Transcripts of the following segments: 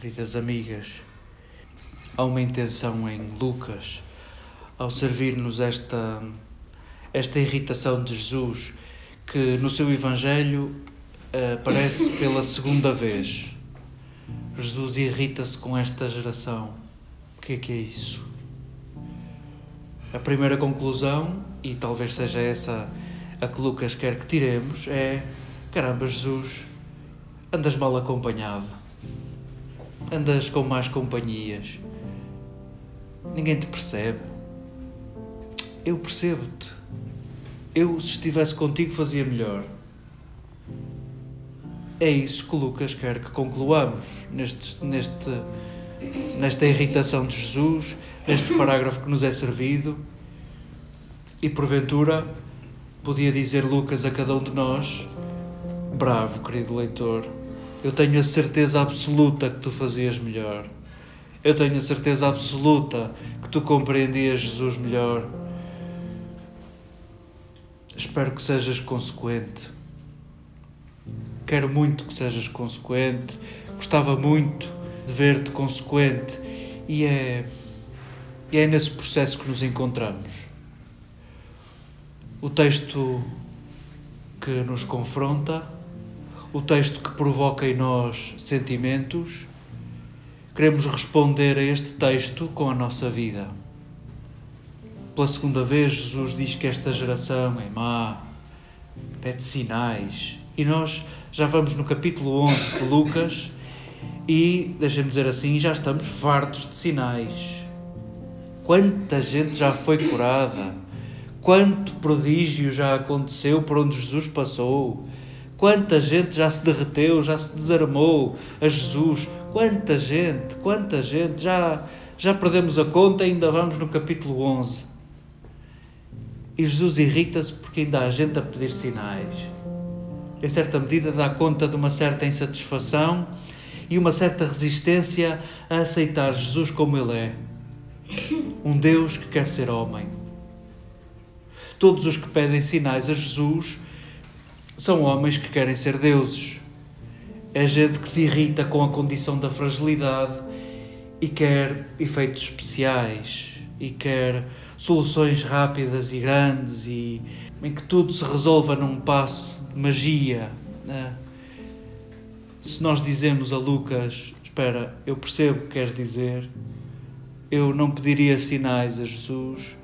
queridas amigas, há uma intenção em Lucas ao servir-nos esta, esta irritação de Jesus que no seu Evangelho aparece pela segunda vez. Jesus irrita-se com esta geração. O que é que é isso? A primeira conclusão, e talvez seja essa a que Lucas quer que tiremos, é: caramba, Jesus, andas mal acompanhado, andas com más companhias, ninguém te percebe. Eu percebo-te. Eu, se estivesse contigo, fazia melhor. É isso que Lucas quer que concluamos neste, neste, nesta irritação de Jesus, neste parágrafo que nos é servido. E porventura, podia dizer Lucas a cada um de nós: Bravo, querido leitor, eu tenho a certeza absoluta que tu fazias melhor. Eu tenho a certeza absoluta que tu compreendias Jesus melhor. Espero que sejas consequente. Quero muito que sejas consequente. Gostava muito de ver-te consequente. E é, e é nesse processo que nos encontramos. O texto que nos confronta, o texto que provoca em nós sentimentos, queremos responder a este texto com a nossa vida. Pela segunda vez, Jesus diz que esta geração é má, pede sinais. E nós já vamos no capítulo 11 de Lucas e, deixem-me dizer assim, já estamos fartos de sinais. Quanta gente já foi curada, quanto prodígio já aconteceu por onde Jesus passou, quanta gente já se derreteu, já se desarmou a Jesus, quanta gente, quanta gente, já, já perdemos a conta e ainda vamos no capítulo 11. E Jesus irrita-se porque ainda há gente a pedir sinais. Em certa medida, dá conta de uma certa insatisfação e uma certa resistência a aceitar Jesus como Ele é. Um Deus que quer ser homem. Todos os que pedem sinais a Jesus são homens que querem ser deuses. É gente que se irrita com a condição da fragilidade e quer efeitos especiais e quer soluções rápidas e grandes e em que tudo se resolva num passo de magia. Né? Se nós dizemos a Lucas, espera, eu percebo o que queres dizer, eu não pediria sinais a Jesus,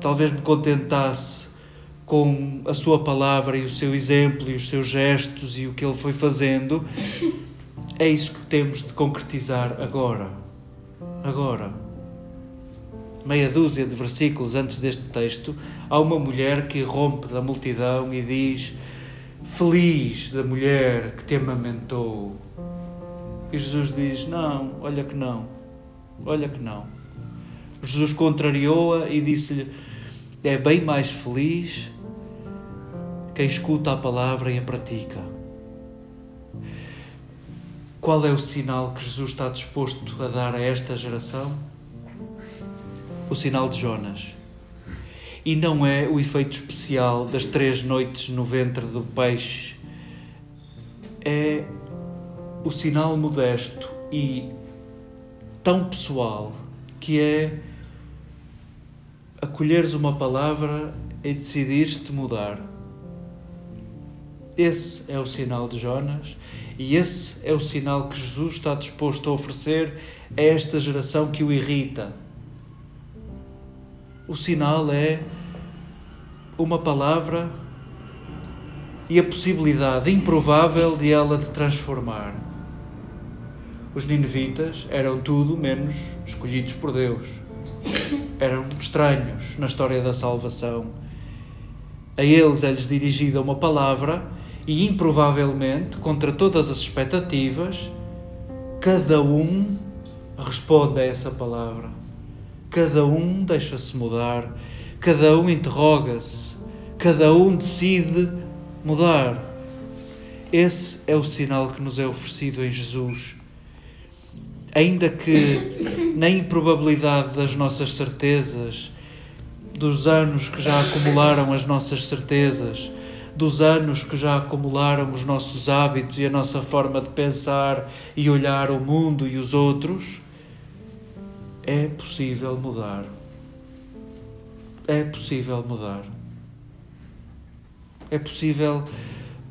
talvez me contentasse com a sua palavra e o seu exemplo e os seus gestos e o que ele foi fazendo, é isso que temos de concretizar agora. Agora meia dúzia de versículos antes deste texto, há uma mulher que rompe da multidão e diz: Feliz da mulher que te amamentou. E Jesus diz: Não, olha que não, olha que não. Jesus contrariou-a e disse-lhe: É bem mais feliz quem escuta a palavra e a pratica. Qual é o sinal que Jesus está disposto a dar a esta geração? o sinal de Jonas. E não é o efeito especial das três noites no ventre do peixe. É o sinal modesto e tão pessoal que é acolheres uma palavra e decidires-te mudar. Esse é o sinal de Jonas e esse é o sinal que Jesus está disposto a oferecer a esta geração que o irrita o sinal é uma palavra e a possibilidade improvável de ela te transformar. Os ninivitas eram tudo menos escolhidos por Deus. Eram estranhos na história da salvação. A eles é-lhes dirigida uma palavra e, improvavelmente, contra todas as expectativas, cada um responde a essa palavra. Cada um deixa-se mudar, cada um interroga-se, cada um decide mudar. Esse é o sinal que nos é oferecido em Jesus. Ainda que na improbabilidade das nossas certezas, dos anos que já acumularam as nossas certezas, dos anos que já acumularam os nossos hábitos e a nossa forma de pensar e olhar o mundo e os outros, é possível mudar. É possível mudar. É possível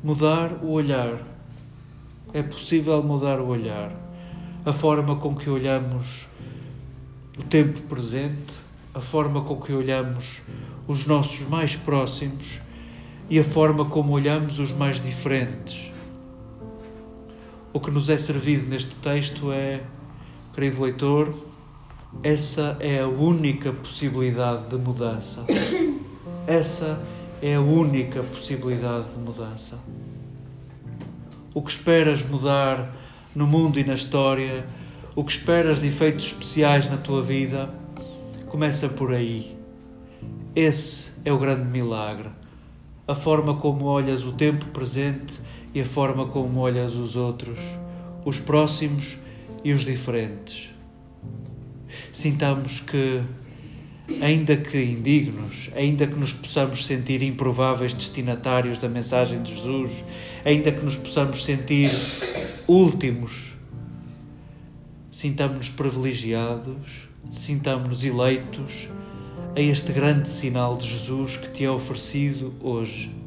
mudar o olhar. É possível mudar o olhar. A forma com que olhamos o tempo presente, a forma com que olhamos os nossos mais próximos e a forma como olhamos os mais diferentes. O que nos é servido neste texto é, querido leitor, essa é a única possibilidade de mudança. Essa é a única possibilidade de mudança. O que esperas mudar no mundo e na história, o que esperas de efeitos especiais na tua vida, começa por aí. Esse é o grande milagre. A forma como olhas o tempo presente e a forma como olhas os outros, os próximos e os diferentes. Sintamos que, ainda que indignos, ainda que nos possamos sentir improváveis destinatários da mensagem de Jesus, ainda que nos possamos sentir últimos, sintamos-nos privilegiados, sintamos-nos eleitos a este grande sinal de Jesus que te é oferecido hoje.